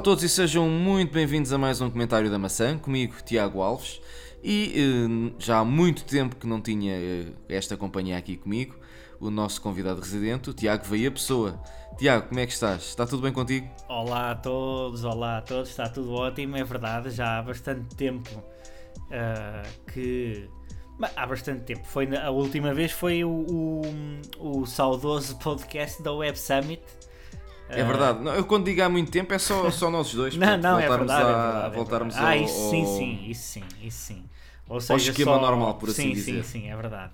a todos e sejam muito bem-vindos a mais um comentário da maçã, comigo Tiago Alves. E eh, já há muito tempo que não tinha eh, esta companhia aqui comigo, o nosso convidado residente, o Tiago Veia Pessoa. Tiago, como é que estás? Está tudo bem contigo? Olá a todos, olá a todos, está tudo ótimo, é verdade, já há bastante tempo uh, que. Há bastante tempo. Foi, a última vez foi o, o, o saudoso podcast da Web Summit. É verdade. Não, eu quando digo há muito tempo é só, só nós dois. não, não, é verdade, a, é verdade. Voltarmos é verdade. ao, ah, isso sim, sim, isso sim, isso sim. Ou seja, ao esquema só... normal, por assim sim, dizer. Sim, sim, é verdade.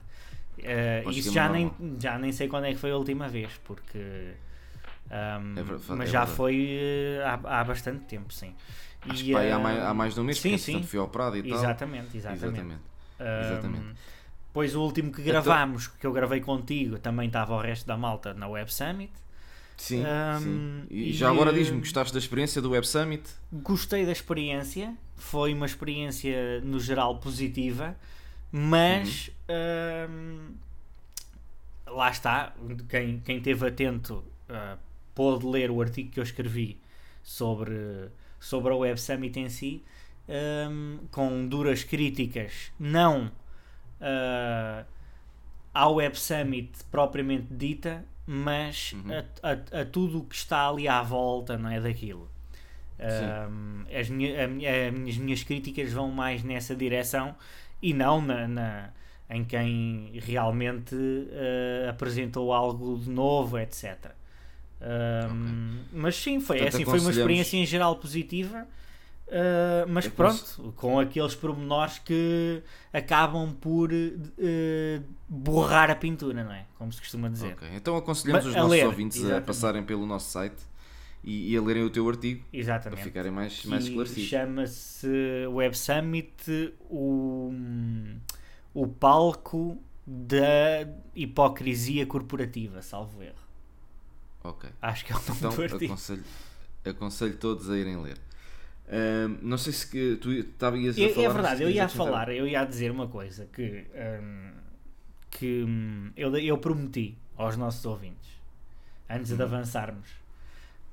Uh, isso já nem, já nem sei quando é que foi a última vez, porque. Um, é verdade, mas já foi uh, há, há bastante tempo, sim. Acho e, que uh, há, mais, há mais de um mês, sim, sim. fui operado e tal. Exatamente, exatamente. exatamente. exatamente. Pois o último que gravámos, então... que eu gravei contigo, também estava o resto da malta na Web Summit. Sim, um, sim. E, e, já agora diz-me, gostaste da experiência do Web Summit? Gostei da experiência, foi uma experiência no geral positiva, mas uhum. um, lá está, quem, quem esteve atento uh, pôde ler o artigo que eu escrevi sobre, sobre a Web Summit em si, um, com duras críticas, não uh, ao Web Summit propriamente dita, mas uhum. a, a, a, tudo o que está ali à volta não é daquilo. Um, as, minha, a, as minhas críticas vão mais nessa direção e não na, na em quem realmente uh, apresentou algo de novo, etc. Um, okay. Mas sim, foi, Portanto, assim, foi uma experiência em geral positiva. Uh, mas pronto, com aqueles pormenores que acabam por uh, borrar a pintura, não é? Como se costuma dizer. Okay. Então aconselhamos mas, os nossos ler, ouvintes exatamente. a passarem pelo nosso site e, e, a lerem o teu artigo exatamente. para ficarem mais, mais esclarecidos. Chama-se Web Summit o, o palco da hipocrisia corporativa, salvo erro. Ok. Acho que é o nome então, do artigo. Aconselho, aconselho todos a irem ler não sei se que tu estavas a é, falar. É verdade, eu ia falar, eu ia dizer uma coisa que, um, que um, eu, eu prometi aos nossos ouvintes antes de uhum. avançarmos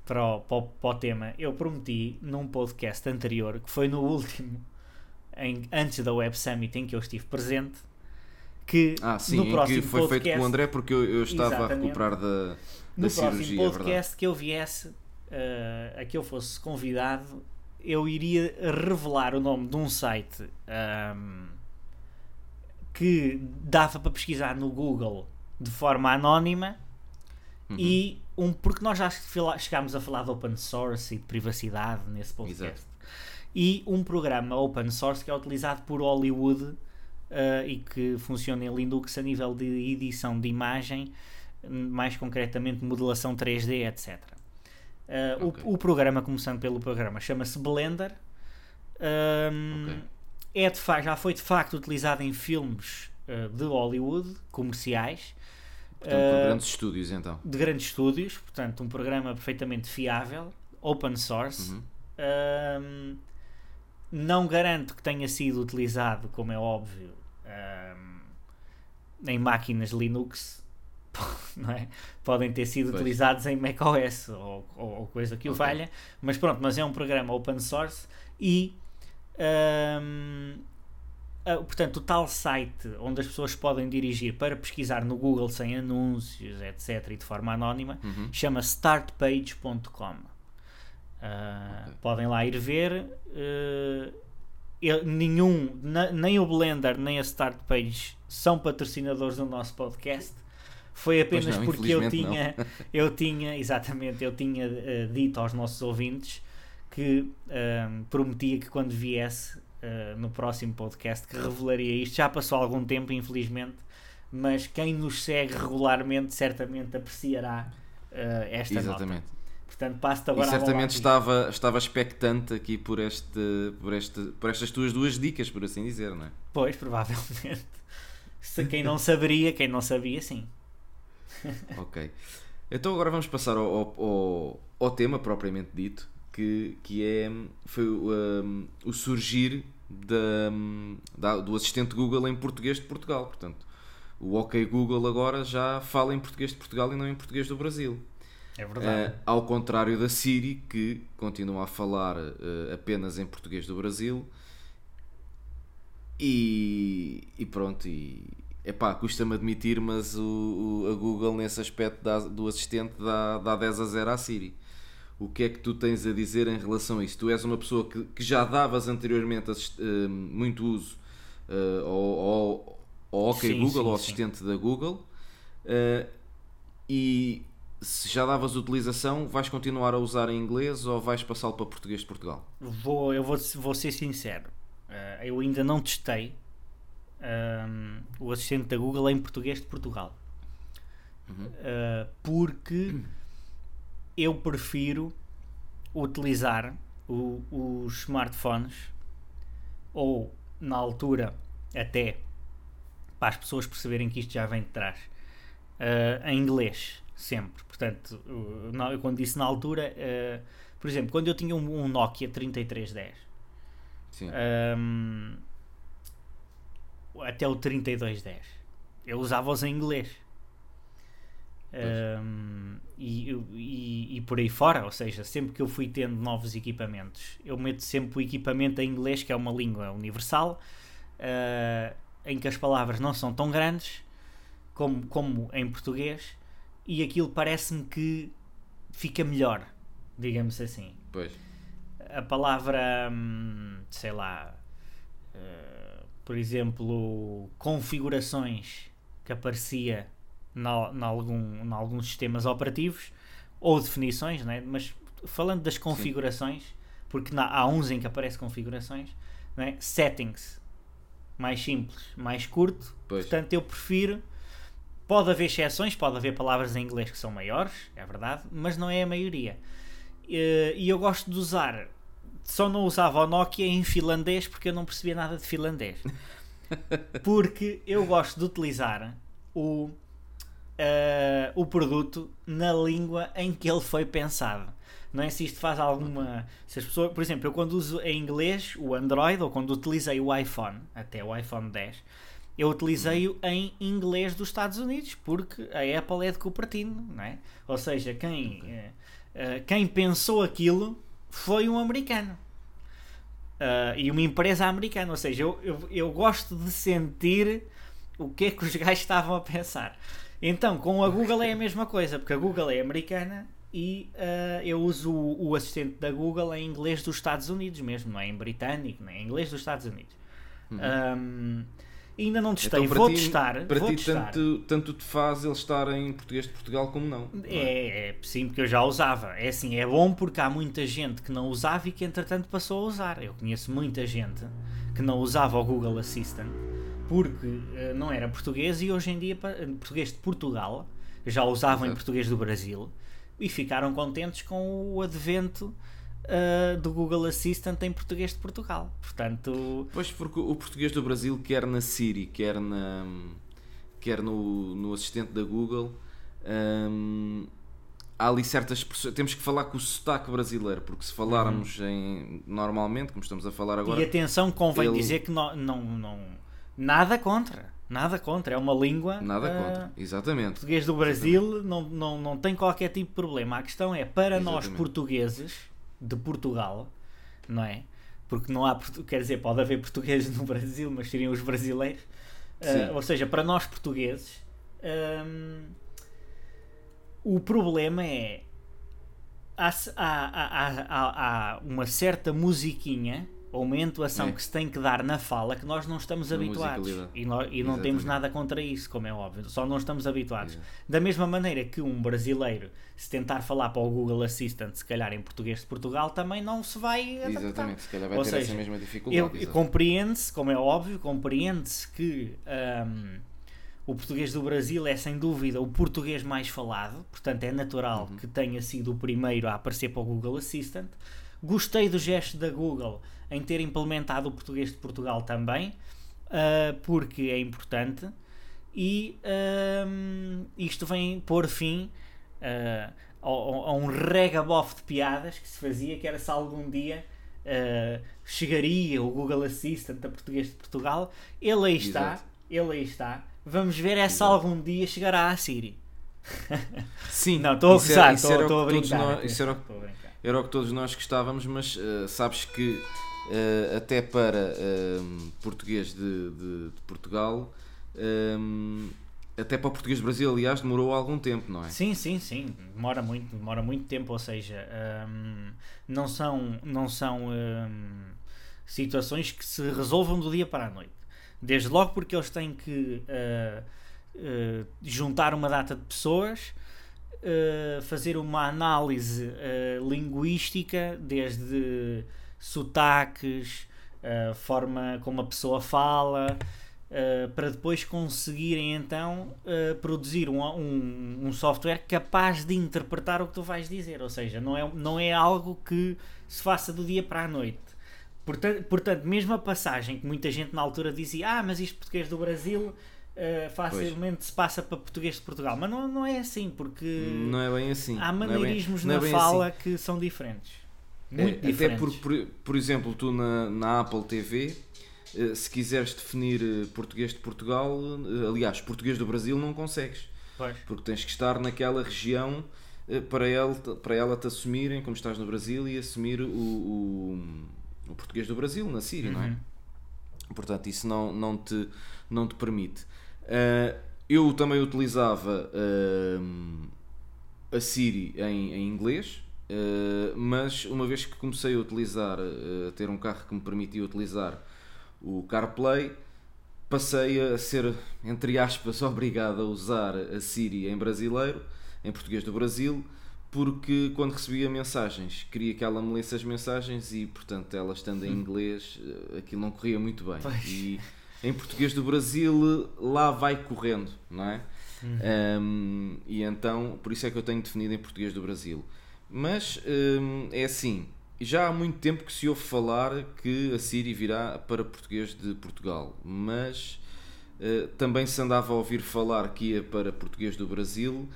para o, para, o, para o tema. Eu prometi num podcast anterior, que foi no último, em, antes da Web Summit em que eu estive presente, que ah, sim, no próximo que foi podcast, feito com o André porque eu, eu estava a recuperar da, da no cirurgia. No próximo podcast que eu viesse, uh, a que eu fosse convidado, eu iria revelar o nome de um site um, que dava para pesquisar no Google de forma anónima uhum. e um porque nós já chegámos a falar de open source e de privacidade nesse podcast Exato. e um programa open source que é utilizado por Hollywood uh, e que funciona em Linux a nível de edição de imagem mais concretamente modelação 3D etc Uh, okay. o, o, programa, começando pelo programa, chama-se Blender. Um, okay. é de já foi de facto utilizado em filmes uh, de Hollywood, comerciais. Portanto, de grandes estúdios, então. De grandes estúdios, portanto, um programa perfeitamente fiável, open source. Uhum. Um, não garanto que tenha sido utilizado, como é óbvio, um, em máquinas Linux é? podem ter sido pois. utilizados em macOS ou, ou, ou coisa que o okay. valha, mas pronto, mas é um programa open source e um, portanto o tal site onde as pessoas podem dirigir para pesquisar no Google sem anúncios, etc. e de forma anónima, uhum. chama startpage.com. Uh, okay. Podem lá ir ver. Uh, eu, nenhum, na, nem o Blender nem a Startpage são patrocinadores do nosso podcast foi apenas não, porque eu tinha, eu tinha, exatamente, eu tinha uh, dito aos nossos ouvintes que uh, prometia que quando viesse uh, no próximo podcast que revelaria isto. Já passou algum tempo, infelizmente, mas quem nos segue regularmente certamente apreciará esta exatamente. nota. Portanto, passo agora e certamente estava, estava expectante aqui por, este, por, este, por estas tuas duas dicas, por assim dizer, não é? Pois, provavelmente. Se quem não saberia, quem não sabia, sim. ok. Então agora vamos passar ao, ao, ao, tema propriamente dito, que, que é foi um, o surgir da, da, do assistente Google em português de Portugal. Portanto, o OK Google agora já fala em português de Portugal e não em português do Brasil. É verdade. Uh, ao contrário da Siri, que continua a falar uh, apenas em português do Brasil. E, e pronto, e epá, custa-me admitir, mas o, o, a Google nesse aspecto dá, do assistente dá, dá 10 a 0 à Siri. O que é que tu tens a dizer em relação a isso? Tu és uma pessoa que, que já davas anteriormente assist, uh, muito uso ao, ao, ao OK Sim, Google, sim, ao sim. assistente da Google, e se já davas utilização, vais continuar a usar em inglês ou vais passá-lo para português de Portugal? Vou, eu vou, vou ser sincero. Uh, eu ainda não testei um, o assistente da Google em português de Portugal. Uh, porque eu prefiro utilizar o- os smartphones ou na altura até para as pessoas perceberem que isto já vem de trás uh, em inglês sempre portanto uh, eu quando disse na altura uh, por exemplo quando eu tinha um, um Nokia 3310 Sim. um, até o 3210 eu usava-os em inglês. Um, e, e, e por aí fora, ou seja, sempre que eu fui tendo novos equipamentos, eu meto sempre o equipamento em inglês, que é uma língua universal, uh, em que as palavras não são tão grandes como, como em português, e aquilo parece-me que fica melhor, digamos assim. Pois. a palavra, hum, sei lá, eh, por exemplo, configurações que aparecia em algum, alguns sistemas operativos ou definições, né? mas falando das configurações, porque na- há uns em que aparece configurações, né? settings, mais simples, mais curto, Pois. portanto eu prefiro. Pode haver exceções, pode haver palavras em inglês que são maiores, é verdade, mas não é a maioria. Eh, E eu gosto de usar. Só não usava o Nokia em finlandês porque eu não percebia nada de finlandês. Porque eu gosto de utilizar o, eh, o produto na língua em que ele foi pensado. Não é se isto faz alguma. Se as pessoas, por exemplo, eu quando uso em inglês o Android ou quando utilizei o iPhone, até o iPhone 10, eu utilizei-o em inglês dos Estados Unidos, porque a Apple é de Cupertino, não é? Ou seja, quem, eh, eh, quem pensou aquilo foi um americano. Ah, e uma empresa americana, ou seja, eu, eu, eu gosto de sentir o que é que os gajos estavam a pensar. Então, com a Google é a mesma coisa, porque a Google é americana e ah, eu uso o, o assistente da Google em inglês dos Estados Unidos mesmo, não é em britânico, não é em inglês dos Estados Unidos. Ahm, ainda não testei, Então, vou ti, testar. Para vou ti, testar. tanto, tanto te faz ele estar em português de Portugal como não. não é? É, é, sim, porque eu já usava. É assim, é bom porque há muita gente que não usava e que entretanto passou a usar. Eu conheço muita gente que não usava o Google Assistant porque eh, não era português e hoje em dia, pa- português de Portugal, já usavam em Exato. português do Brasil e ficaram contentes com o advento eh, do Google Assistant em português de Portugal. Portanto, Pois porque o português do Brasil, quer na Siri, quer, na, quer no, no assistente da Google, hum, há ali certas. Temos que falar com o sotaque brasileiro, porque se falarmos em, normalmente, como estamos a falar agora, e atenção, convém ele- dizer que não, não, não, nada contra. Nada contra. É uma língua. nada eh, contra. Exatamente. português do Brasil não, não, não tem qualquer tipo de problema. A questão é, para nós Exatamente. portugueses de Portugal, não é? Porque não há, quer dizer, pode haver portugueses no Brasil, mas seriam os brasileiros. Sim. ou seja, para nós portugueses, hum, o problema é há, há, há- há uma certa musiquinha ou uma entoação É. que se tem que dar na fala que nós não estamos habituados e, nó- e não temos nada contra isso, como é óbvio, só não estamos habituados. Exato. Da mesma maneira que um brasileiro, se tentar falar para o Google Assistant, se calhar em português de Portugal, também não se vai adaptar. Exatamente. Se calhar vai Ou ter seja, essa mesma dificuldade. Compreende-se, como é óbvio, compreende-se que hum, o português do Brasil é sem dúvida o português mais falado, portanto é natural Uhum. que tenha sido o primeiro a aparecer para o Google Assistant. Gostei do gesto da Google em ter implementado o português de Portugal também, ah, porque é importante e hum, isto vem pôr fim ah, ao- a um regabof de piadas que se fazia, que era se algum dia ah, chegaria o Google Assistant a português de Portugal. Ele aí está, Exato. ele aí está. Vamos ver é se algum dia chegará à Siri. Sim, Não, estou a gozar, estou a que todos brincar. nós- isso era o a que todos nós gostávamos, mas eh, sabes que eh, até para eh, português de, de- de Portugal, eh, até para português do Brasil, aliás, demorou algum tempo, não é? Sim, sim, sim. Demora muito, demora muito tempo, ou seja, hum, não são, não são situações que se resolvam do dia para a noite. Desde logo porque eles têm que uh, uh, juntar uma data de pessoas, uh, fazer uma análise uh, linguística, desde sotaques, a forma como a pessoa fala, Uh, para depois conseguirem então uh, produzir um, um, um software capaz de interpretar o que tu vais dizer. Ou seja, não é, não é algo que se faça do dia para a noite. Portanto, portanto, mesmo a passagem que muita gente na altura dizia: Ah, mas isto português do Brasil uh, facilmente se passa para português de Portugal. Mas não, não é assim, porque Não é bem assim. há não é bem- maneirismos é na fala assim. que são diferentes. É, Muito até diferentes. por, por, exemplo, tu na, na Apple TV, eh, se quiseres definir eh, português de Portugal, eh, aliás, português do Brasil, não consegues. Pois. Porque tens que estar naquela região para ela, para ela te assumirem, como estás no Brasil, e assumir o, o, o português do Brasil na Síria, não é? Uhum. Portanto, isso não, não, te, não te permite. Eu também utilizava a Siri em, em inglês, ah, mas uma vez que comecei a utilizar, ah, a ter um carro que me permitia utilizar o CarPlay, passei a ser, entre aspas, obrigado a usar a Siri em brasileiro, em português do Brasil, porque quando recebia mensagens, queria que ela me lesse as mensagens e, portanto, ela estando em inglês, eh, aquilo não corria muito bem. Pois. E em português do Brasil, lá vai correndo, não é? Um, e então, por isso é que eu tenho definido em português do Brasil. Mas um, é assim, já há muito tempo que se ouve falar que a Siri virá para português de Portugal, mas uh, também se andava a ouvir falar que ia para português do Brasil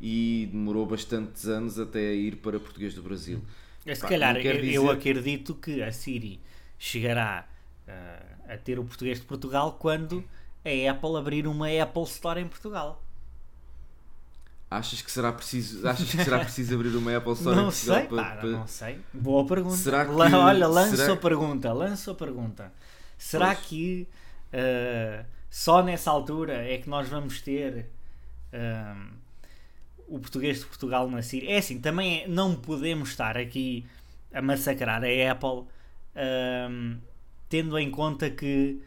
e demorou bastantes anos até ir para português do Brasil. É, Se Pá, calhar, eu, eu dizer- acredito que a Siri chegará ah, a ter o português de Portugal quando a Apple abrir uma Apple Store em Portugal. Achas que será preciso, achas que será preciso abrir uma Apple Store não sei, para- para- não sei. Boa pergunta. Será que- Olha, lanço será- a pergunta, lanço a pergunta. Será Pois. que ah, só nessa altura é que nós vamos ter ah, o português de Portugal na Siri? É assim, também é- não podemos estar aqui a massacrar a Apple ah, tendo em conta que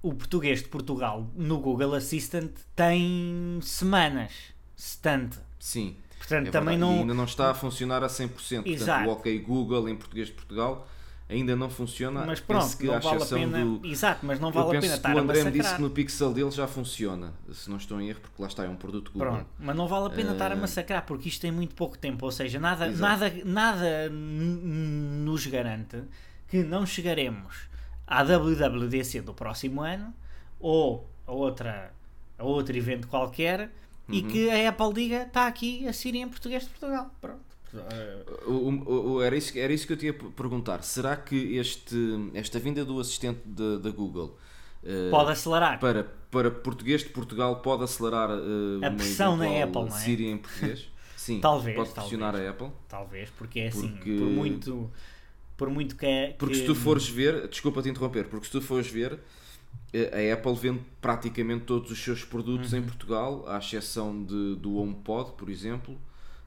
o português de Portugal no Google Assistant tem semanas, setante. Sim. Portanto, É também não. ainda não está a funcionar a 100%. Portanto, Exato. o OK Google em português de Portugal ainda não funciona. Mas pronto, que não vale a pena. do- Exato, mas não vale a pena que estar o a André me disse que no Pixel dele já funciona, se não estou em erro, porque lá está, é um produto Google. Pronto, mas não vale a pena estar a Eh, massacrar porque isto tem muito pouco tempo, ou seja, nada, Exato. nada, nada nos garante que não chegaremos à WWDC do próximo ano ou a outra a outro evento qualquer e Uhum. que a Apple diga está aqui a Siri em português de Portugal. Pronto. O- o- era, isso, era isso que eu tinha a perguntar. Será que este, esta vinda do assistente da Google eh, Pode acelerar. para, para português de Portugal pode acelerar eh, A pressão na Apple, não é? Siri em português? Sim, Talvez, pode talvez. pressionar a Apple. Talvez, porque é assim, Porque- por muito por muito que é Porque que- se tu fores ver, desculpa te interromper, porque se tu fores ver, a Apple vende praticamente todos os seus produtos Uhum. em Portugal, à exceção de, do HomePod, por exemplo.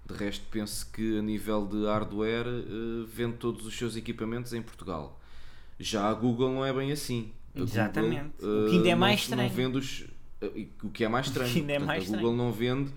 De resto, penso que a nível de hardware eh, vende todos os seus equipamentos em Portugal. Já a Google não é bem assim. A Exatamente. Google, O que ainda é mais não, não estranho. vende os, eh, o que é mais estranho. ainda é Portanto, mais a Google estranho. não vende.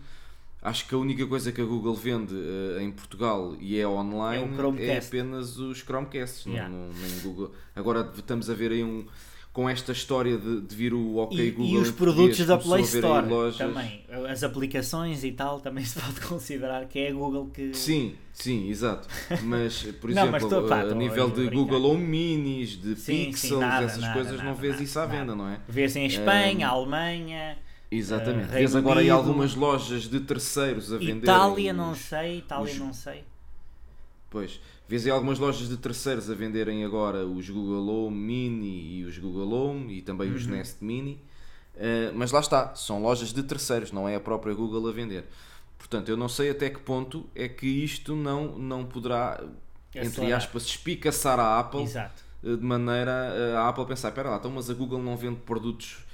Acho que a única coisa que a Google vende eh, em Portugal e é online É é, apenas os Chromecasts. não- Yeah. não, nem Google. Agora estamos a ver aí um. Com esta história de, de vir o OK e, Google. e os produtos da Play Store também, as aplicações e tal, também se pode considerar que é a Google que Sim, sim, exato. Mas, por Não, exemplo, mas tô- pá, a nível de brincar. Google Home Minis, de Sim, sim, Pixels, nada, essas nada, coisas, não nada, vês nada, isso à nada. venda, não é? vê-se em Espanha, Alemanha, Exatamente. Eh, Vês agora aí algumas lojas de terceiros a vender. Itália, não sei, Itália os- não sei. Pois, vês aí algumas lojas de terceiros a venderem agora os Google Home Mini e os Google Home e também Uhum. os Nest Mini. Uh, mas lá está, são lojas de terceiros, não é a própria Google a vender. Portanto, eu não sei até que ponto é que isto não, não poderá, entre Acelerar. aspas, espicaçar a Apple Exato. eh, de maneira a Apple pensar, espera lá, então, mas a Google não vende produtos,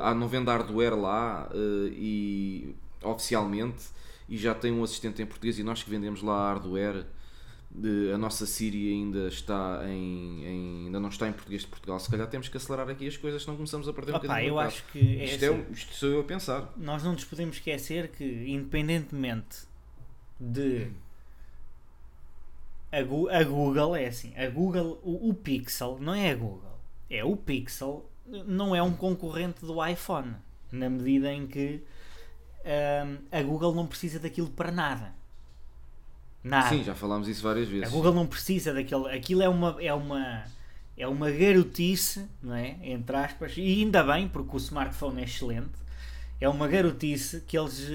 ah, não vende hardware lá eh, e oficialmente e já tem um assistente em português e nós que vendemos lá hardware a nossa Siri ainda está em, em- ainda não está em português de Portugal se calhar temos que acelerar aqui as coisas senão começamos a perder um Opa, bocadinho eu acho que é isto, é, assim. um- isto sou eu a pensar nós não nos podemos esquecer que, independentemente de a, a Google, é assim, a Google, o, o Pixel não é a Google, é o Pixel, não é um concorrente do iPhone, na medida em que hum, a Google não precisa daquilo para nada. Nada. sim, já falámos isso várias A vezes Google não precisa daquele. Aquilo é uma. É uma é uma garotice, não é? Entre aspas, e ainda bem, porque o smartphone é excelente. É uma garotice que eles.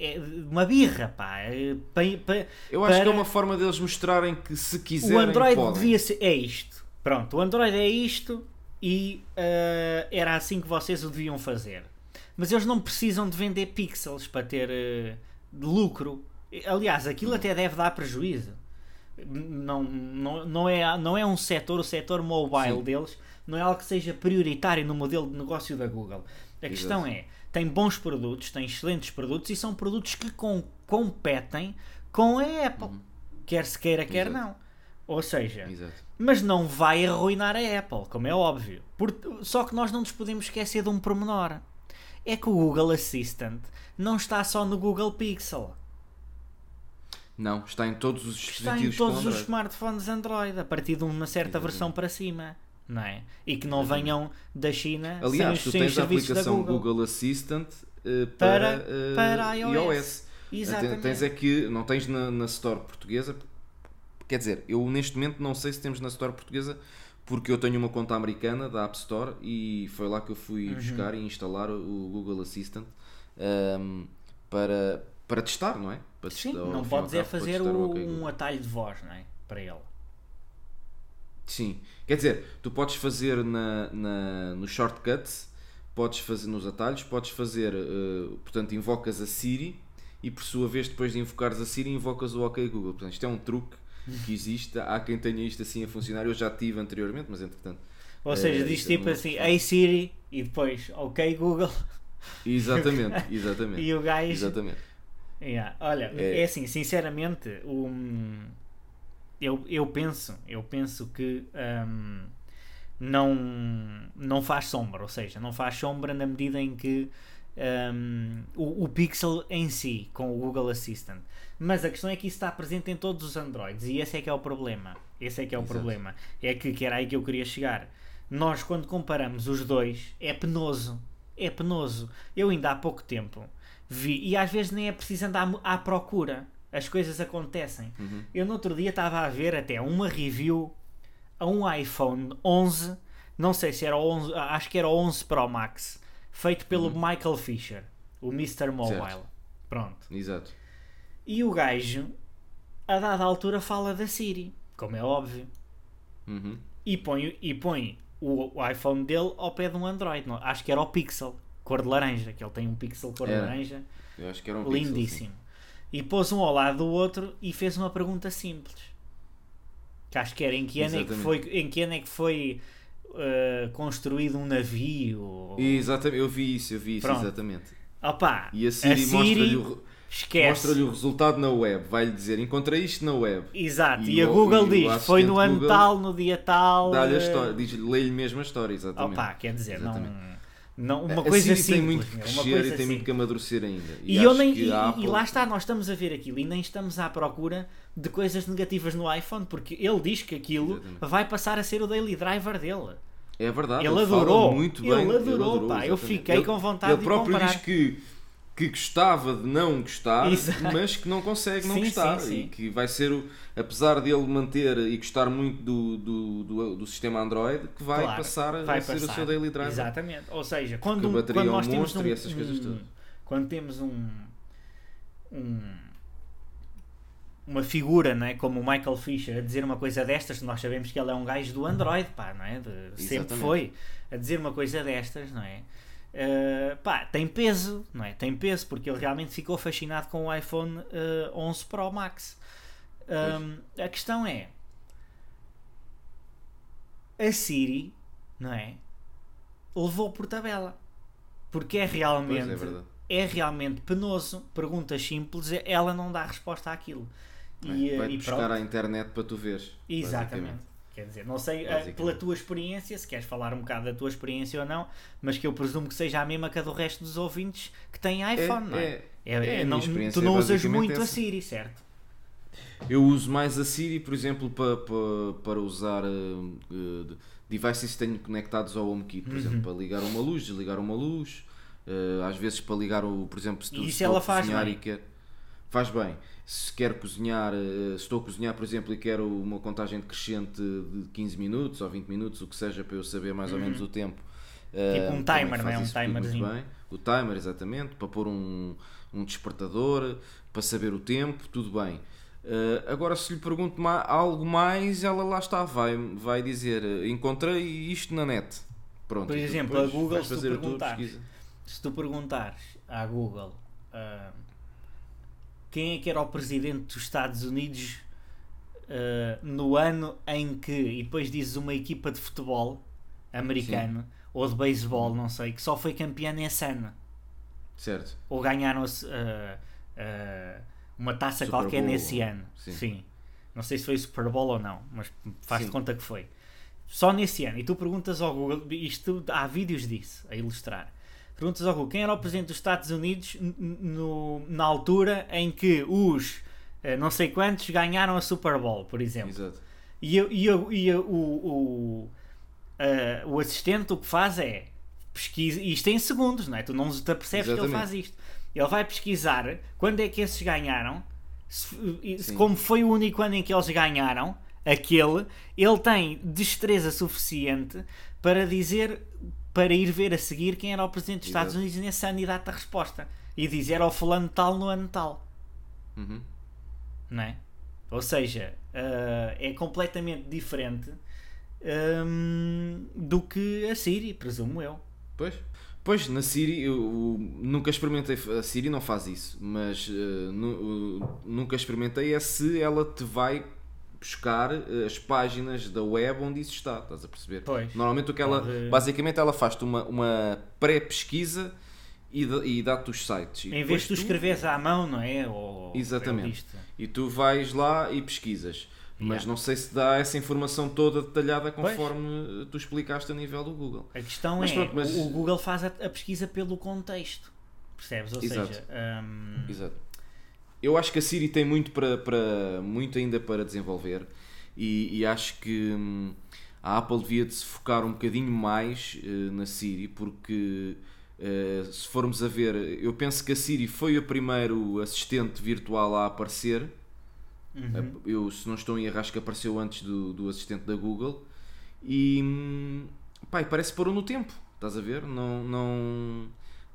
É uma birra, pá. pa- pa- eu acho que é uma forma deles mostrarem que se quiserem o Android podem. devia ser. É isto. Pronto, o Android é isto e eh, era assim que vocês o deviam fazer. Mas eles não precisam de vender pixels para ter eh, lucro. Aliás, aquilo até deve dar prejuízo. Não, não, não, é, não é um setor, o setor mobile Sim. deles, não é algo que seja prioritário no modelo de negócio da Google. A questão é, tem bons produtos, tem excelentes produtos e são produtos que com- competem com a Apple. Quer se queira, quer Uhum. Exato. não. Ou seja, Exato. mas não vai arruinar a Apple, como é óbvio. Por- só que nós não nos podemos esquecer de um pormenor. É que o Google Assistant não está só no Google Pixel. Não, está em todos os Está em dispositivos todos os smartphones Android, a partir de uma certa Exatamente. versão para cima. Não é? E que não venham da China aliás, sem, tu tens a aplicação Google. Google, Assistant eh, Para- para, eh, para iOS. Exatamente. Tens é que não tens na, na Store portuguesa. Quer dizer, eu neste momento não sei se temos na Store portuguesa porque eu tenho uma conta americana da App Store e foi lá que eu fui Uhum. buscar e instalar o Google Assistant ahm, para, para testar, não é? Para Sim, testar, não podes é fazer o- um atalho de voz não é? para ele. Sim, quer dizer, tu podes fazer na, na, no shortcuts, podes fazer nos atalhos, podes fazer, eh, portanto, invocas a Siri e por sua vez, depois de invocares a Siri, invocas o OK Google. Portanto, isto é um truque que existe. Há quem tenha isto assim a funcionar. Eu já tive anteriormente, mas entretanto. Ou seja, eh, diz é tipo uma assim. Hey Siri, e depois, ok Google, Exatamente, exatamente. e o gajo Exatamente. Yeah. Olha, É. é, assim, sinceramente, um, eu, eu penso, eu penso que um, não, não faz sombra, ou seja, não faz sombra na medida em que um, o, o Pixel em si, com o Google Assistant. Mas a questão é que isso está presente em todos os Androids e esse é que é o problema. Esse é que é o Exato. problema. É que, que era aí que eu queria chegar. Nós, quando comparamos os dois, é penoso. É penoso. Eu ainda há pouco tempo vi, e às vezes nem é preciso andar à procura. As coisas acontecem. Uhum. Eu no outro dia estava a ver até uma review a um iPhone 11, não sei se era o 11, acho que era o 11 Pro Max, feito pelo Michael Fisher, o Mr. Mobile. Uhum. Certo. Pronto. Exato. E o gajo, a dada altura, fala da Siri, como é óbvio, Uhum. e põe, e põe o, o iPhone dele ao pé de um Android. Não, acho que era o Pixel, cor de laranja, que ele tem um Pixel cor de laranja, Eu acho que era um pixel, sim. lindíssimo. E pôs um ao lado do outro e fez uma pergunta simples. Que acho que era em que ano é que foi, em que ano é que foi uh, construído um navio? Exatamente, eu vi isso, eu vi isso, Pronto. exatamente. Opa, E a Siri, mostra-lhe o, mostra-lhe o resultado na web. Vai-lhe dizer: Encontrei isto na web. Exato, e, E a o- Google e o diz, foi no ano Google tal, no dia tal. Dá-lhe a eh, história, diz, lê-lhe mesmo a história, exatamente. Opa, quer dizer, Exatamente. não, uma a coisa Siri simples. tem muito que crescer coisa e tem muito que amadurecer ainda. E, eu acho nem, que e, a e Apple- lá está, nós estamos a ver aquilo e nem estamos à procura de coisas negativas no iPhone, porque ele diz que aquilo Exatamente. vai passar a ser o daily driver dele. É verdade, Ele fala adorou. muito Ele bem. adorou, pá. Eu fiquei Ele- com vontade ele de próprio comprar. diz que, que gostava de não gostar, Exato. mas que não consegue não Sim, gostar. sim, sim. E que vai ser, o, apesar dele manter e gostar muito do, do, do, do sistema Android, que vai Claro, passar a vai ser o passar. seu daily driver. Exatamente. Ou seja, quando, um- quando nós temos monstro um, e essas coisas um- quando temos um, um- uma figura, não é? como o Michael Fisher a dizer uma coisa destas, nós sabemos que ele é um gajo do Android, pá, não é? De- sempre foi a dizer uma coisa destas, não é? Uh, pá, tem peso, não é? Tem peso, porque ele realmente ficou fascinado com o iPhone uh, 11 Pro Max. Um, a questão é a Siri, não é? Levou por tabela. Porque é realmente é, é, realmente penoso. Perguntas simples, ela não dá resposta àquilo. É, e, vai e buscar pronto. à internet para tu veres. Exatamente. Quer dizer, não sei uh, pela tua experiência, se queres falar um bocado da tua experiência ou não, mas que eu presumo que seja a mesma que a do resto dos ouvintes que têm iPhone, é, não é? É, é, é não, tu não usas muito essa. a Siri, certo? Eu uso mais a Siri, por exemplo, para, para, para usar uh, devices que tenho conectados ao HomeKit, por uhum. exemplo, para ligar uma luz, desligar uma luz, uh, às vezes para ligar o, por exemplo, se tu isso ela faz e quer faz bem. Se quero cozinhar, se estou a cozinhar, por exemplo, e quero uma contagem decrescente de 15 minutos ou 20 minutos, o que seja, para eu saber mais ou menos uhum. o tempo. Tipo um timer, não é? Um timerzinho. Bem. O timer, exatamente, para pôr um, um despertador, para saber o tempo, tudo bem. Uh, agora, se lhe pergunto mais, algo mais, ela lá está, vai, vai dizer: Encontrei isto na net. Pronto. Por exemplo, a Google, se tu, perguntares, se tu perguntares à Google uh, quem é que era o presidente dos Estados Unidos uh, no ano em que, e depois dizes uma equipa de futebol americano Sim. ou de beisebol, não sei, que só foi campeã nesse ano. Certo. Ou ganharam uma taça Super qualquer Bowl. nesse ano. Sim. Sim. Não sei se foi Super Bowl ou não, mas faz de conta que foi. Só nesse ano. E tu perguntas ao Google, isto há vídeos disso a ilustrar. Perguntas ao Google quem era o presidente dos Estados Unidos no, na altura em que os eh, não sei quantos ganharam a Super Bowl, por exemplo. Exato. E, e, e o, o, uh, o assistente o que faz é pesquisa, isto é em segundos, não é? Tu não te apercebes Exatamente. que ele faz isto ele vai pesquisar quando é que esses ganharam, se, como foi o único ano em que eles ganharam, aquele, ele tem destreza suficiente para dizer, para ir ver a seguir quem era o presidente dos Estados Unidos nesse ano e dar-te a resposta. E dizer ao fulano tal no ano tal. Uhum. Não é? Ou seja, uh, é completamente diferente um, do que a Siri, presumo eu. Pois. Pois, na Siri, eu, nunca experimentei. A Siri não faz isso, mas uh, nu, uh, nunca experimentei é se ela te vai buscar uh, as páginas da web onde isso está, estás a perceber? Pois. Normalmente o que ela. Basicamente ela faz-te uma, uma pré-pesquisa e, e dá-te os sites. E em vez de tu escreveres à mão, não é? Ou Exatamente. E tu vais lá e pesquisas. Mas yeah. não sei se dá essa informação toda detalhada conforme pois. tu explicaste a nível do Google. A questão mas, é, pronto, mas... o Google faz a, a, pesquisa pelo contexto, percebes? Ou Exato. seja, um... Exato. Eu acho que a Siri tem muito, para, para, muito ainda para desenvolver e, e acho que hum, a Apple devia de se focar um bocadinho mais uh, na Siri, porque uh, se formos a ver, eu penso que a Siri foi o primeiro assistente virtual a aparecer Uhum. Eu, se não estou em erro, acho que apareceu antes do, do assistente da Google. E pá, parece que parou no tempo, estás a ver? Não, não,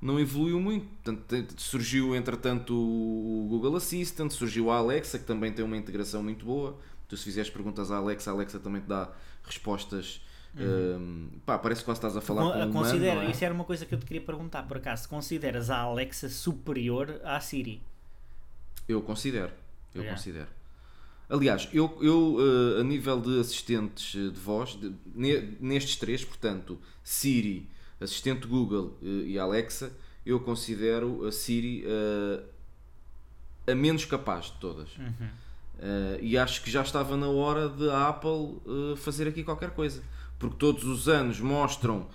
não evoluiu muito. Portanto, surgiu entretanto o Google Assistant, surgiu a Alexa, que também tem uma integração muito boa. Tu, se fizeres perguntas à Alexa, a Alexa também te dá respostas. Uhum. Um, pá, parece que quase estás a falar com um considera, humano, é? Isso era uma coisa que eu te queria perguntar por acaso. Consideras a Alexa superior à Siri? Eu considero. Eu yeah. considero. Aliás, eu, eu uh, a nível de assistentes eh, de voz, de, nestes três, portanto, Siri, assistente Google uh, e Alexa, eu considero a Siri uh, a menos capaz de todas. Uhum. e acho que já estava na hora de a Apple fazer aqui qualquer coisa. Porque todos os anos mostram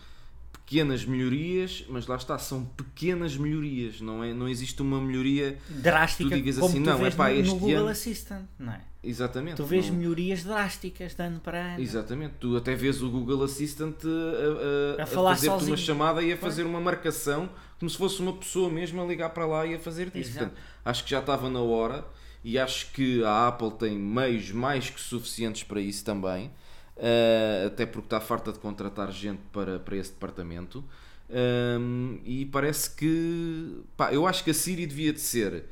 pequenas melhorias, mas lá está, são pequenas melhorias, não é? Não existe uma melhoria drástica, tu digas como assim, tu não, vês é pá, no, no Google ano... Assistant, não é? Exatamente. Tu vês não... melhorias drásticas de ano para ano. Exatamente. Tu até vês o Google Assistant a, a, a, a fazer-te uma chamada e a fazer uma marcação como se fosse uma pessoa mesmo a ligar para lá e a fazer isso. Portanto, acho que já estava na hora e acho que a Apple tem meios mais que suficientes para isso também. Uh, até porque está farta de contratar gente para, para esse departamento. Um, e parece que pá, eu acho que a Siri devia de ser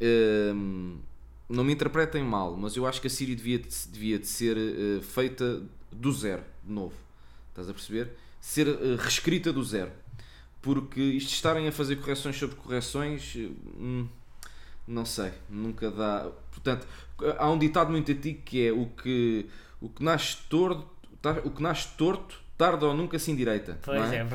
um, não me interpretem mal, mas eu acho que a Siri devia de, devia de ser uh, feita do zero, de novo. Estás a perceber? Ser uh, reescrita do zero. porque isto estarem a fazer correções sobre correções, hum, não sei, nunca dá. Portanto, há um ditado muito antigo que é o que, o que nasce torto, o que nasce torto tarde ou nunca se endireita. Pois é? é,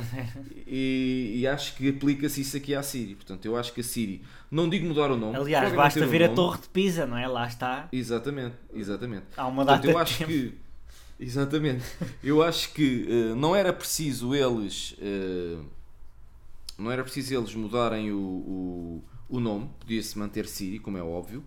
E, e acho que aplica-se isso aqui à Siri. Portanto, eu acho que a Siri, não digo mudar o nome. Aliás, basta ver a. Torre de Pisa, não é? Lá está. Exatamente, exatamente. Há uma Portanto, data eu de acho tempo. que exatamente. Eu acho que eh, não era preciso eles eh, não era preciso eles mudarem o, o, o nome, podia-se manter Siri, como é óbvio,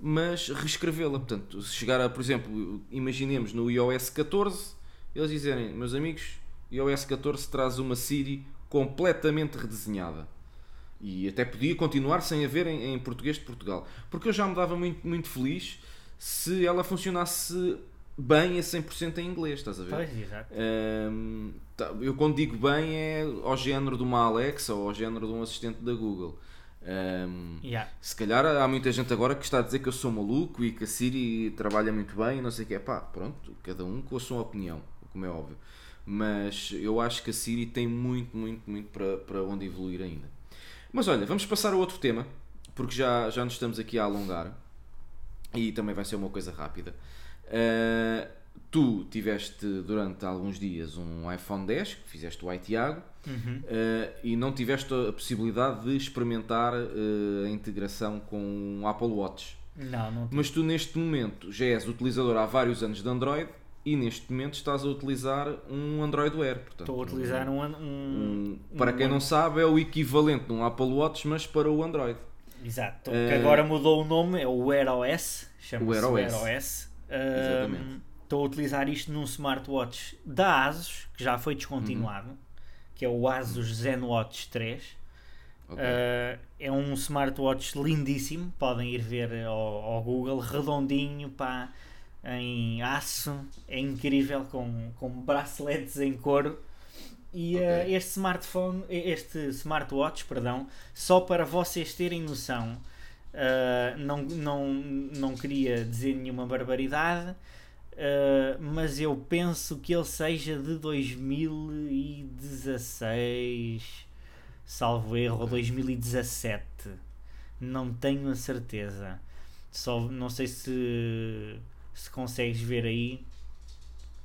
mas reescrevê-la. Portanto, se chegar a, por exemplo, imaginemos no iOS 14, eles dizerem, meus amigos, iOS 14 traz uma Siri completamente redesenhada. E até podia continuar sem haver em, em português de Portugal. Porque eu já me dava muito, muito feliz se ela funcionasse bem a 100% em inglês, estás a ver? Pois, exato. Hum, tá, eu quando digo bem é ao género de uma Alexa ou ao género de um assistente da Google. Hum, Yeah. se calhar há muita gente agora que está a dizer que eu sou maluco e que a Siri trabalha muito bem e não sei o que é. Pá, pronto, cada um com a sua opinião, como é óbvio. Mas eu acho que a Siri tem muito, muito, muito para, para onde evoluir ainda. Mas olha, vamos passar a outro tema, porque já, já nos estamos aqui a alongar e também vai ser uma coisa rápida. Uh, tu tiveste durante alguns dias um iPhone 10, que fizeste o Tiago, Uhum. uh, e não tiveste a possibilidade de experimentar uh, a integração com o Apple Watch. Não, não Mas tu neste momento já és utilizador há vários anos de Android e neste momento estás a utilizar um Android Wear. Portanto, estou a utilizar um. um, um- para um- quem não sabe, é o equivalente de um Apple Watch, mas para o Android. Exato, Eh, que agora mudou o nome, é o Wear OS, chama-se Wear Wear OS. OS. Exatamente. Estou a utilizar isto num smartwatch da ASUS, que já foi descontinuado, Uhum. que é o ASUS ZenWatch 3. Ok. Uh, é um smartwatch lindíssimo, podem ir ver ao, ao Google, redondinho, pá, em aço, é incrível, com, com braceletes em couro. E uh, Ok. este smartphone, este smartwatch, perdão, só para vocês terem noção, uh, não, não, não queria dizer nenhuma barbaridade, uh, mas eu penso que ele seja de 2016 salvo erro, ou 2017. Não tenho a certeza. Só não sei se se consegues ver aí.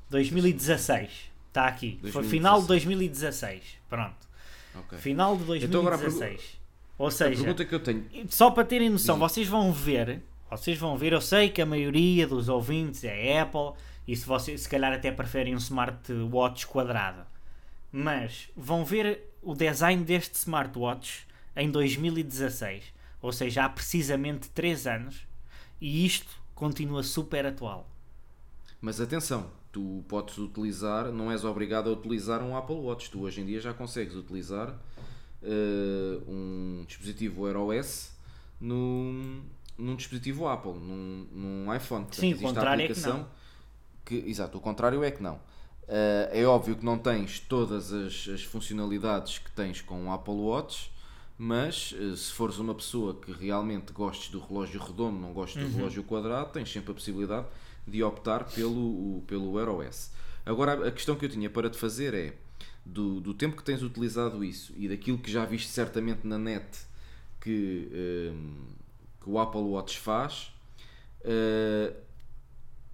2016. Está aqui. Foi 2016. final de 2016. Pronto. ok. Final de Então agora 2016. Ou seja, pergunta que eu tenho. só para terem noção, vocês vão ver, vocês vão ver, eu sei que a maioria dos ouvintes é Apple e se vocês se calhar até preferem um smartwatch quadrado. Mas vão ver o design deste smartwatch em 2016, ou seja, há precisamente 3 anos, e isto continua super atual. Mas atenção, tu podes utilizar, não és obrigado a utilizar um Apple Watch. Tu hoje em dia já consegues utilizar eh, um dispositivo Wear OS num dispositivo Apple, num, num iPhone. Portanto, Sim, o contrário é que aplicação não. que- exato, o contrário é que não. Eh, é óbvio que não tens todas as, as funcionalidades que tens com o Apple Watch, mas eh, se fores uma pessoa que realmente gostes do relógio redondo, não gostes Uhum. do relógio quadrado, tens sempre a possibilidade de optar pelo, o- pelo Wear OS. Agora, a questão que eu tinha para te fazer é, do, do tempo que tens utilizado isso e daquilo que já viste certamente na net que, ehm, que o Apple Watch faz, eh,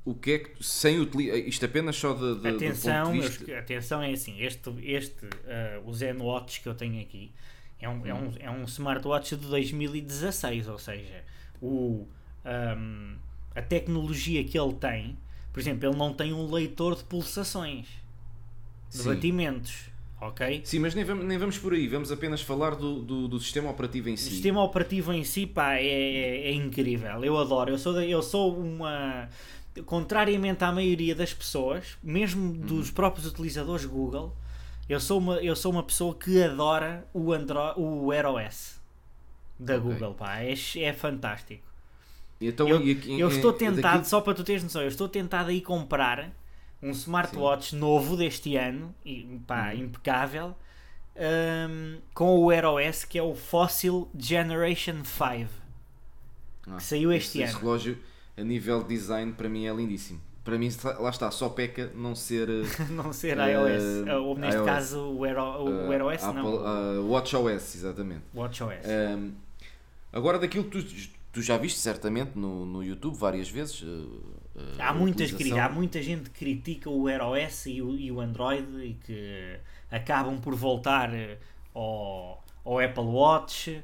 o que é que, sem utilizar, isto apenas só de, de, atenção, de vista... atenção é assim, este, este uh, o ZenWatch que eu tenho aqui é um, é, Hum. um, é um smartwatch de 2016, ou seja, o, um, a tecnologia que ele tem, por exemplo, ele não tem um leitor de pulsações, de Sim. batimentos, ok? Sim, mas nem vamos, nem vamos por aí, vamos apenas falar do, do, do sistema operativo em O si. sistema operativo em si pá, é, é, é incrível. Eu adoro. Eu sou, eu sou uma. Contrariamente à maioria das pessoas, mesmo dos próprios utilizadores Google, eu sou uma, eu sou uma pessoa que adora o, Andro, o Wear OS da Ok. Google. Pá. É, é fantástico. Então, Eu, e eu é- estou é tentado, daquilo- só para tu teres noção, eu estou tentado a ir comprar um smartwatch novo deste ano, e, pá, Uhum. impecável, hum, com o Wear OS que é o Fossil Generation 5. Ah, que saiu este esse, esse ano. relógio, a nível de design, para mim é lindíssimo. para mim, lá está, só peca não ser. não ser eh, iOS. Ou neste iOS. caso o, Aero, o eh, iOS, Apple, não. uh, WatchOS, exatamente. WatchOS. Um, agora, daquilo que tu, tu já viste certamente no, no YouTube várias vezes. uh, uh, há, a muitas, utilização- há muita gente que critica o iOS e o, e o Android e que acabam por voltar eh, ao, ao Apple Watch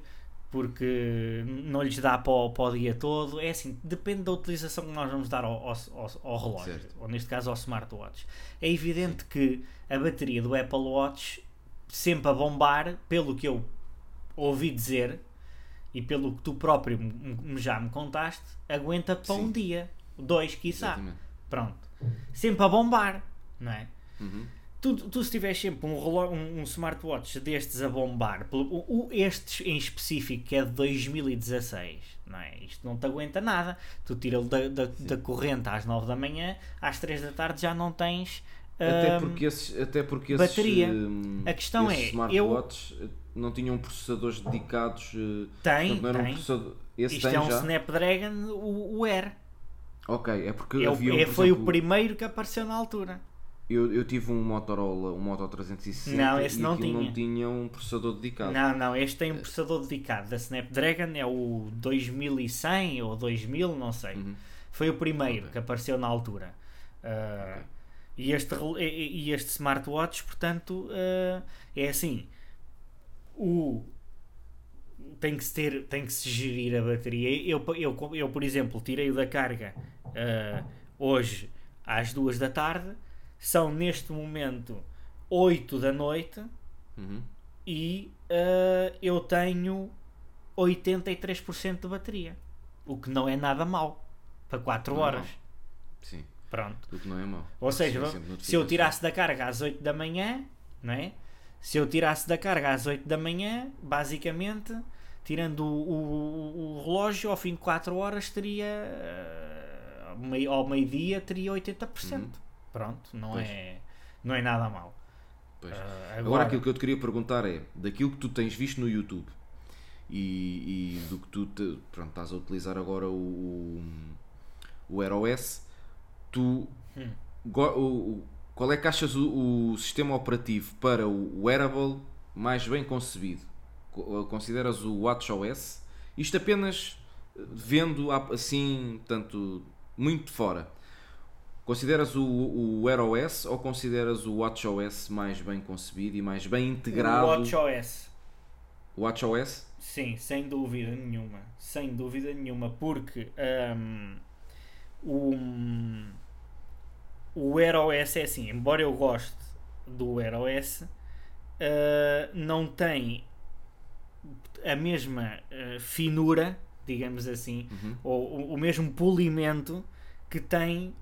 porque não lhes dá para o, para o dia todo. É assim, depende da utilização que nós vamos dar ao, ao, ao- relógio, Certo. ou neste caso ao smartwatch. É evidente que a bateria do Apple Watch, sempre a bombar, pelo que eu ouvi dizer e pelo que tu próprio já me contaste, aguenta para Sim. um dia, dois, quiçá. Exatamente. Pronto. Sempre a bombar, não é? Uhum. Tu, tu se tiveres sempre um, reló- um, um smartwatch destes a bombar, o, o- estes em específico que é de 2016, não é? Isto não te aguenta nada. Tu tira-lo da, da, da corrente às 9 da manhã, às 3 da tarde já não tens. Até hum, porque esses, até porque bateria. esses, hum, A questão é, smartwatches eh, não tinham processadores dedicados. eh, Tem, portanto, não era um tem. processador. Esse Isto tem é um já? Snapdragon, o, o Air. Ok, é porque É havia é- por foi exemplo, o primeiro que apareceu na altura. Eu, eu tive um Motorola, um Moto 360 Não, esse e não tinha. não tinha um processador dedicado. Não, não, este tem um processador dedicado da Snapdragon, é o 2100 ou 2000, não sei. Uhum. Foi o primeiro Ok. que apareceu na altura. Uh, Ok. e, este, e este smartwatch, portanto, uh, é assim: o, tem, que se ter, tem que se gerir a bateria. Eu, eu, eu por exemplo, tirei-o da carga uh, hoje às duas da tarde, são neste momento 8 da noite Uhum. e uh, eu tenho 83% de bateria, o que não é nada mau para 4 Não é horas. mau. Sim, Pronto. o que não é mau. Ou seja, Sim, se eu tirasse da carga às 8 da manhã, não é? Se eu tirasse da carga às 8 da manhã, basicamente, tirando o, o- o relógio, ao fim de 4 horas teria. uh, ao meio- ao meio-dia teria 80%. Uhum. Pronto, não Pois. é, não é nada. Pois. Uh, Agora, aquilo que eu te queria perguntar é, daquilo que tu tens visto no YouTube e, e do que tu te- pronto, estás a utilizar agora o, o Air OS, tu Hum. go- o- o- qual é que achas o, o sistema operativo para o wearable mais bem concebido? Co- Consideras o WatchOS? Isto apenas eh, vendo assim, tanto muito de fora. Consideras o, o Wear OS ou consideras o WatchOS mais bem concebido e mais bem integrado? O WatchOS. WatchOS? Sim, sem dúvida nenhuma. Sem dúvida nenhuma. Porque hum, o, o Wear OS é assim, embora eu goste do Wear OS, ah, não tem a mesma ah, finura, digamos assim, Uhum. ou o, o mesmo polimento que tem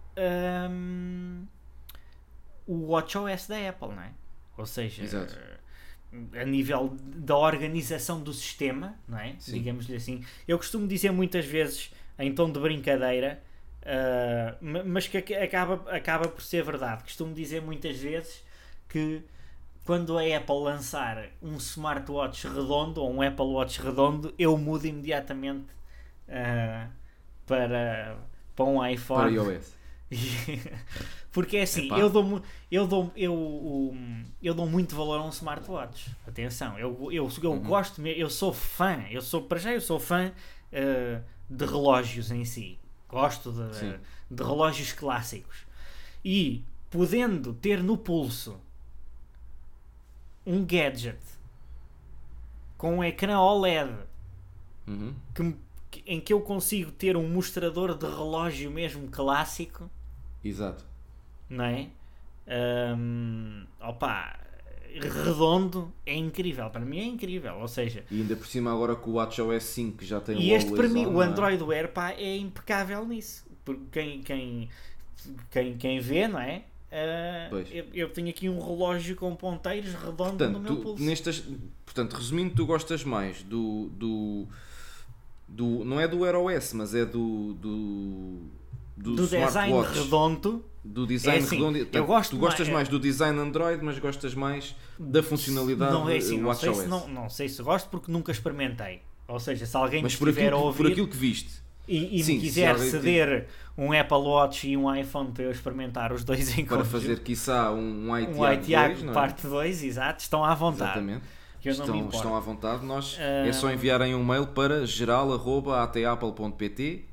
hum, o WatchOS da Apple, não é? Ou seja, Exato. a nível da organização do sistema, não é? Digamos-lhe assim. Eu costumo dizer muitas vezes, em tom de brincadeira, ma- mas que ac- acaba, acaba por ser verdade. Costumo dizer muitas vezes que quando a Apple lançar um smartwatch redondo ou um Apple Watch redondo, eu mudo imediatamente ah, para, para um Para iPhone. iOS. Porque é assim, Epá. eu dou, eu, dou, eu, eu dou muito valor a um smartwatch. Atenção, eu, eu, eu Uhum. gosto, eu sou fã, eu sou, para já eu sou fã eh, de relógios em si. Gosto de, de relógios clássicos. E podendo ter no pulso um gadget com um ecrã OLED Uhum. que em que eu consigo ter um mostrador de relógio mesmo clássico Exato. não é? Ahm, opa, redondo é incrível. Para mim é incrível. Ou seja, E ainda por cima agora com o WatchOS 5 que já tem e o este para mim, o é? Android Wear pá, é impecável nisso. Porque quem, quem, quem, quem vê, não é? Ah, eu, eu tenho aqui um relógio com ponteiros redondo Portanto, no meu tu, pulso. nestas, portanto, resumindo, tu gostas mais do, do, do não é do Air OS, mas é do do, do, Do design redondo, do design É assim, redondo. eu gosto tu gostas mais- mais do design Android, mas gostas mais da funcionalidade não é assim, do não sei, WatchOS. se, não, não sei se gosto porque nunca experimentei. Ou seja, se alguém Mas por estiver aquilo, a ouvir, por aquilo que viste, e, e Sim, me se quiser ceder um Apple Watch e um iPhone para eu experimentar os dois em Para fazer, quiçá, um, um um ITIAG iTiago 2, não é? parte 2, exato, estão à vontade. Exatamente. Estão, estão à vontade. Nós. É só enviarem um mail para geral.atapple.pt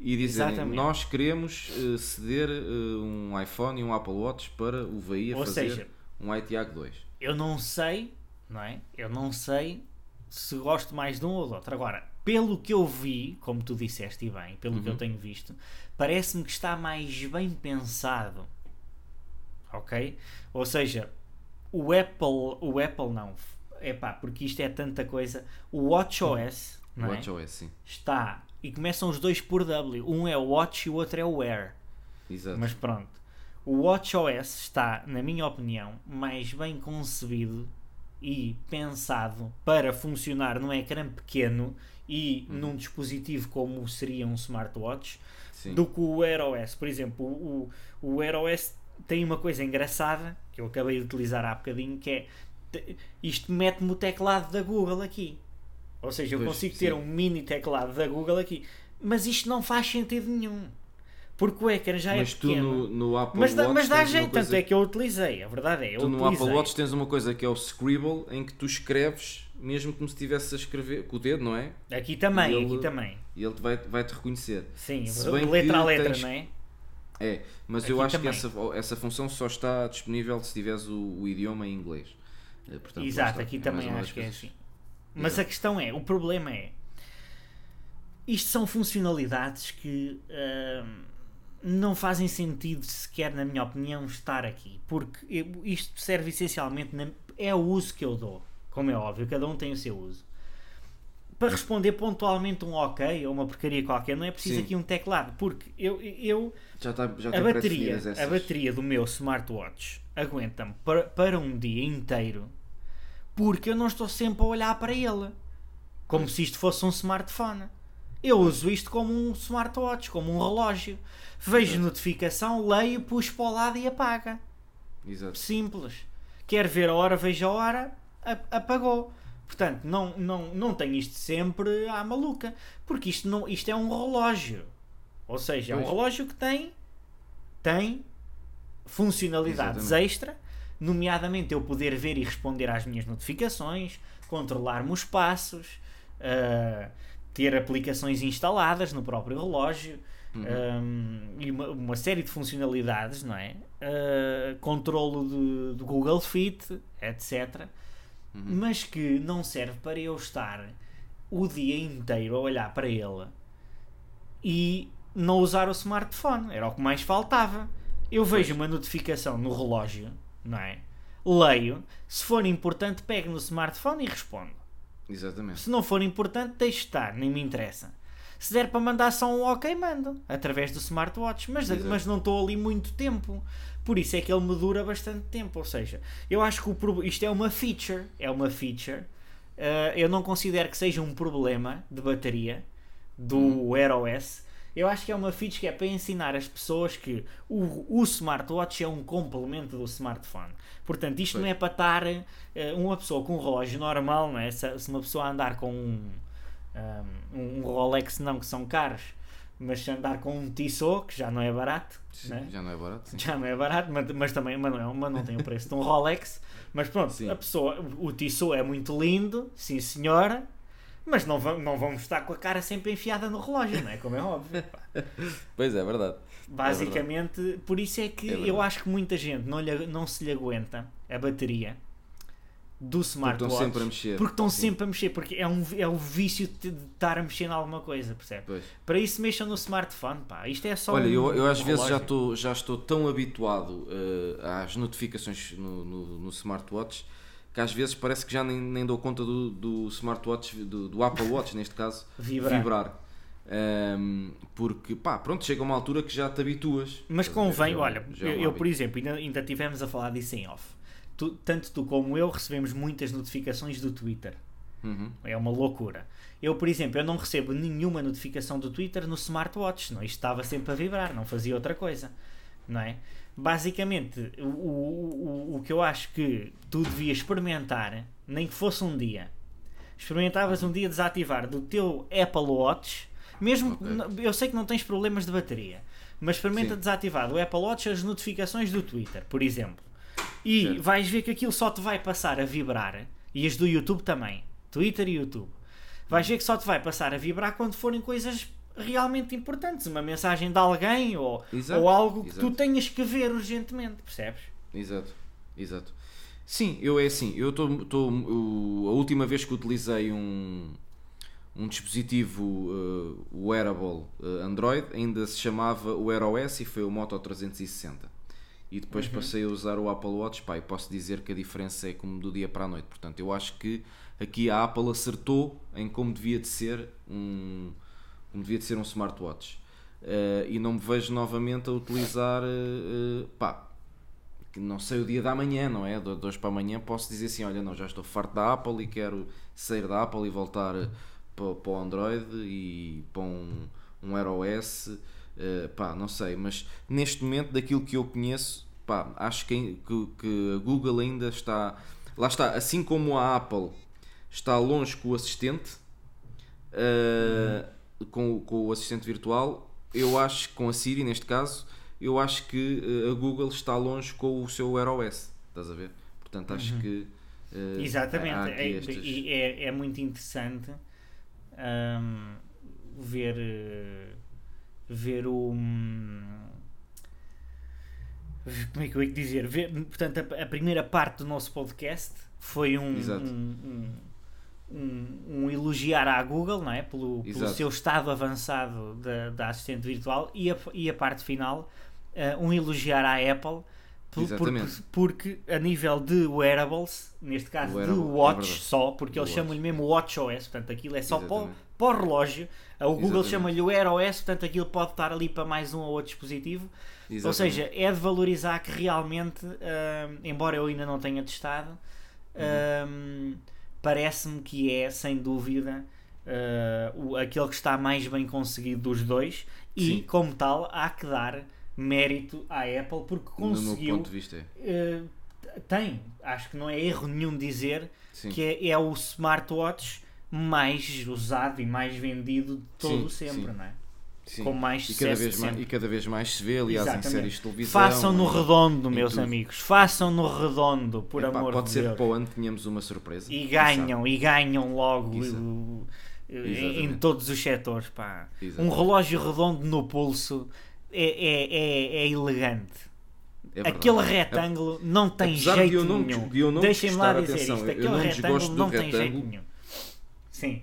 e dizerem Exatamente. nós queremos eh, ceder eh, um iPhone e um Apple Watch para o VI a Ou fazer seja, um iTiago 2. eu não sei, não é? Eu não sei se gosto mais de um ou do outro. Agora, pelo que eu vi, como tu disseste e bem, pelo que eu tenho visto, parece-me que está mais bem pensado. Ok? Ou seja, o Apple, o Apple não, é pá, porque isto é tanta coisa. O WatchOS, não é? WatchOS, sim. está e começam os dois por W. Um é o Watch e o outro é o Wear. Exato. Mas pronto, o WatchOS está, na minha opinião, mais bem concebido e pensado para funcionar num ecrã pequeno e num dispositivo como seria um smartwatch Sim. do que o Wear OS. Por exemplo, o, o, Wear OS tem uma coisa engraçada que eu acabei de utilizar há bocadinho que é isto mete-me o teclado da Google aqui. Ou seja, eu Pois, consigo ter sim. um mini teclado da Google aqui. Mas isto não faz sentido nenhum. Porque o ecrã já Mas é tu pequeno. no, no Apple mas, Watch mas dá jeito, tanto é que eu utilizei. A verdade é, eu Tu no utilizei. Apple Watch tens uma coisa que é o Scribble, em que tu escreves mesmo como se estivesse a escrever com o dedo, não é? Aqui também, ele- aqui também. E ele vai- vai-te reconhecer. Sim, letra a letra, tens- não é? É, mas eu Aqui acho também. que essa, essa função só está disponível se tiveres o, o idioma em inglês. Eh, portanto, Exato, está. aqui É também acho que é assim. Mas Exato. a questão é, o problema é, isto são funcionalidades que hum, não fazem sentido sequer, na minha opinião, estar aqui. Porque isto serve essencialmente, na- é o uso que eu dou. Como é óbvio, cada um tem o seu uso. Para responder pontualmente um ok ou uma porcaria qualquer, não é preciso Sim. aqui um teclado. Porque eu, eu Já está já a bateria, a bateria do meu smartwatch aguenta-me para, para um dia inteiro porque eu não estou sempre a olhar para ele como se isto fosse um smartphone. Eu uso isto como um smartwatch, como um relógio. Vejo notificação, leio, puxo para o lado e apaga. Exato. Simples. Quer ver a hora, veja a hora, apagou. Portanto, não, não, não tenho isto sempre à maluca. Porque isto, não, isto é um relógio. Ou seja, é um Pois. relógio que tem, tem funcionalidades Exatamente. extra, nomeadamente eu poder ver e responder às minhas notificações, controlar-me os passos, ah, ter aplicações instaladas no próprio relógio. um, e uma, uma série de funcionalidades, não é? Ah, controlo de, do Google Fit, etc. Mas que não serve para eu estar o dia inteiro a olhar para ele e não usar o smartphone. Era o que mais faltava. Eu vejo uma notificação no relógio, não é? Leio. Se for importante, pego no smartphone e respondo. Exatamente. Se não for importante, deixo estar, nem me interessa. Se der para mandar só um ok, mando através do smartwatch, mas, Exato. mas não estou ali muito tempo. Por isso é que ele me dura bastante tempo. Ou seja, eu acho que o isto é uma feature. É uma feature. Uh, eu não considero que seja um problema de bateria do Hum. Eu acho que é uma feature que é para ensinar as pessoas que o, o smartwatch é um complemento do smartphone. Portanto, isto não é para estar uh, uma pessoa com um relógio normal, não é? Se, se uma pessoa andar com um, um, um Rolex, não que são caros, mas se andar com um Tissot, que já não é barato, Sim, né? Já não é barato. Sim. já não é barato, mas, mas também mas não, é- mas não tem o preço de um Rolex. Mas pronto, Sim. a pessoa, o Tissot é muito lindo, sim senhora, mas não, va- não vamos estar com a cara sempre enfiada no relógio, não é? Como é óbvio. Pois é, é verdade. Basicamente, por isso é que É verdade. eu acho que muita gente não, lhe, não se lhe aguenta a bateria do smartwatch. estão sempre a mexer. Porque estão Sim. sempre a mexer, porque é, um, é o vício de estar a mexer em alguma coisa, percebe? Pois. Para isso mexam no smartphone, pá. Isto é só Olha, um, eu, eu às um vezes já estou, já estou tão habituado eh, às notificações no, no, no smartwatch que às vezes parece que já nem, nem dou conta do, do smartwatch, do, do Apple Watch neste caso, Vibrar. Ehm, porque pá, pronto, chega uma altura que já te habituas. Mas convém, Já- olha, já é um eu, eu, por exemplo, ainda, ainda tivemos a falar disso em off. Tu- tanto tu como eu recebemos muitas notificações do Twitter. Uhum. É uma loucura. Eu, por exemplo, eu não recebo nenhuma notificação do Twitter no smartwatch, não? Isto estava sempre a vibrar, não fazia outra coisa, não é? Basicamente, o, o, o, que eu acho que tu devias experimentar, nem que fosse um dia, experimentavas um dia desativar do teu Apple Watch Mesmo, Ok. n- eu sei que não tens problemas de bateria, mas experimenta Sim. desativar do Apple Watch as notificações do Twitter, por exemplo. E Certo. vais ver que aquilo só te vai passar a vibrar, e as do YouTube também, Twitter e YouTube. Vais ver que só te vai passar a vibrar quando forem coisas realmente importantes, uma mensagem de alguém ou, Exato, ou algo que tu exato. tenhas que ver urgentemente, percebes? Exato, exato. Sim, eu é assim, eu estou. A última vez que utilizei um, um dispositivo uh, wearable uh, Android ainda se chamava Wear OS e foi o Moto 360. E depois passei a usar o Apple Watch, pá, e posso dizer que a diferença é como do dia para a noite. Portanto, eu acho que aqui a Apple acertou em como devia de ser um, como devia de ser um smartwatch. Uh, e não me vejo novamente a utilizar, uh, uh, pá, não sei o dia da manhã, não é? De hoje para amanhã posso dizer assim: olha, não, já estou farto da Apple e quero sair da Apple e voltar para, para o Android e para um, um Air OS. eh, pá, não sei, mas neste momento, daquilo que eu conheço, pá, acho que, que, que a Google ainda está. Lá está, assim como a Apple está longe com o assistente, eh, com, com o assistente virtual, eu acho com a Siri, neste caso, eu acho que eh, a Google está longe com o seu Wear OS. Estás a ver? Portanto, acho que. eh, Exatamente, é, estas- e é, é muito interessante hum, ver, eh, ver o. hum, Como é que eu ia dizer? Ver, portanto, a, a primeira parte do nosso podcast foi um, um, um, um- um elogiar à Google não é? pelo, pelo seu estado avançado da, da assistente virtual e a, e a parte final eh, um elogiar à Apple por- porque, porque a nível de wearables, neste caso Wearable, de é watch verdade. só, porque eles chamam-lhe mesmo Watch OS, portanto aquilo é só para, o- para o relógio. O Google chama-lhe o Wear OS, portanto aquilo pode estar ali para mais um ou outro dispositivo. Ou Exatamente. seja, é de valorizar que realmente, hum, embora eu ainda não tenha testado, hum, parece-me que é, sem dúvida, uh, o- aquele que está mais bem conseguido dos dois e, Sim. como tal, há que dar mérito à Apple porque no meu conseguiu. ponto de vista, é. uh, tem, acho que não é erro nenhum dizer Sim. que é, é o smartwatch mais usado e mais vendido de todo Sim, sempre, não é? Sim. com mais e, cada sucesso vez de mais, e cada vez mais se vê, aliás, Exatamente. em séries de televisão. Façam no redondo, meus amigos. Façam no redondo, por Epá, amor pode de ser Deus. que para o ano tenhamos uma surpresa. E ganham, e ganham logo em, em todos os setores. Pá. Um relógio redondo no pulso é, é, é, é elegante. É. Aquele retângulo não tem Apesar de jeito eu não nenhum. de eu não Deixem-me lá dizer atenção, isto. Aquele não retângulo do não tem jeito retângulo. nenhum. Sim.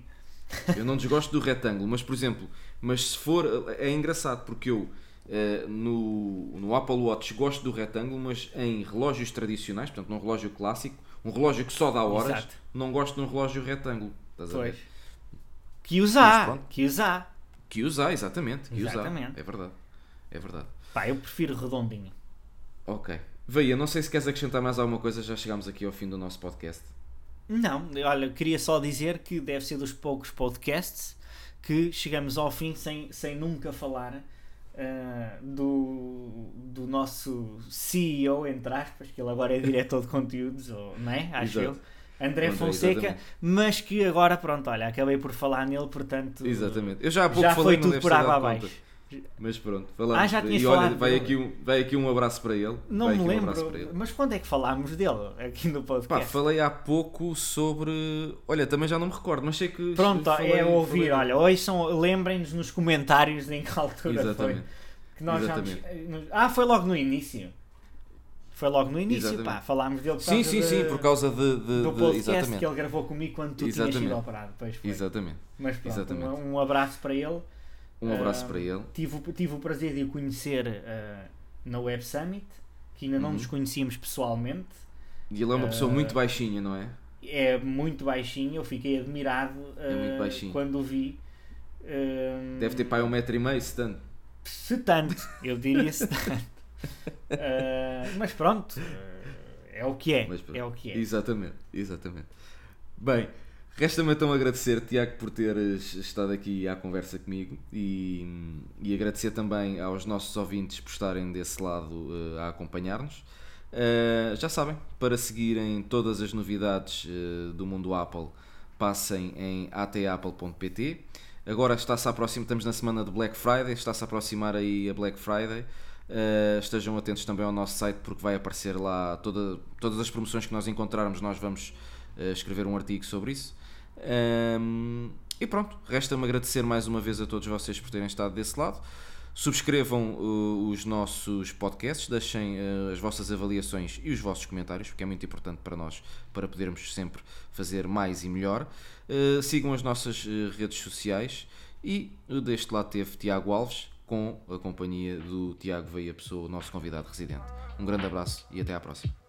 Eu não desgosto do retângulo, mas por exemplo, mas se for. É engraçado porque eu eh, no, no Apple Watch gosto do retângulo, mas em relógios tradicionais, portanto num relógio clássico, um relógio que só dá horas, Exato. não gosto de um relógio retângulo. Estás a Pois. ver? Que usar. Que usar. Que usar, exatamente. Que Exatamente. usar. É verdade. É verdade. Pá, eu prefiro redondinho. Ok. Veia, não sei se queres acrescentar mais alguma coisa, já chegámos aqui ao fim do nosso podcast. Não, olha, queria só dizer que deve ser dos poucos podcasts que chegamos ao fim sem, sem nunca falar ah, do, do nosso CEO, entre aspas, que ele agora é diretor de conteúdos, ou, não é? Acho Exato. eu. André Fonseca, exatamente. mas que agora, pronto, olha, acabei por falar nele, portanto. Exatamente. Eu já há pouco Já falei, foi tudo por água abaixo. Mas pronto, falamos. Ah, já tinhas e olha, falado vai aqui, um, vai aqui um abraço para ele. Não vai me um lembro, ele. mas quando é que falámos dele aqui no Pá, podcast? falei há pouco sobre. Olha, também já não me recordo, mas sei que. Pronto, falei- é ouvir, falei- olha, hoje são, lembrem-nos nos comentários em que altura Exatamente. foi. Que nós já Exatamente. nos- Ah, foi logo no início. Foi logo no início, Exatamente. pá. Falámos dele por Sim, causa sim, de- sim, por causa de. de- do de- podcast exatamente. que ele gravou comigo quando tu tinhas Exatamente. sido operado. Pois foi. Exatamente. Mas pronto, Exatamente. Um, um abraço para ele. Um abraço Ah, para ele. Tive, o- tive o prazer de o conhecer ah, na Web Summit, que ainda não Uhum. nos conhecíamos pessoalmente. E ele é uma pessoa Ah, muito baixinha, não é? É muito baixinho, eu fiquei admirado É ah, quando o vi. Ah, Deve ter pai um metro e meio, se tanto. Se tanto, eu diria se tanto. Ah, mas pronto, ah, é o que é. É o que é. Exatamente, exatamente. Bem, resta-me então agradecer, Tiago, por teres estado aqui à conversa comigo e, e agradecer também aos nossos ouvintes por estarem desse lado eh, a acompanhar-nos. Eh, já sabem, para seguirem todas as novidades eh, do mundo Apple, passem em atapple.pt. agora está-se a aproximar, estamos na semana de Black Friday, está-se a aproximar aí a Black Friday. Uh, estejam atentos também ao nosso site porque vai aparecer lá toda, todas as promoções que nós encontrarmos, nós vamos uh, escrever um artigo sobre isso. Um, e pronto, resta-me agradecer mais uma vez a todos vocês por terem estado desse lado. Subscrevam uh, os nossos podcasts, deixem uh, as vossas avaliações e os vossos comentários, porque é muito importante para nós, para podermos sempre fazer mais e melhor. Uh, sigam as nossas redes sociais e deste lado teve Tiago Alves, com a companhia do Tiago Veia Pessoa, nosso convidado residente. Um grande abraço e até à próxima.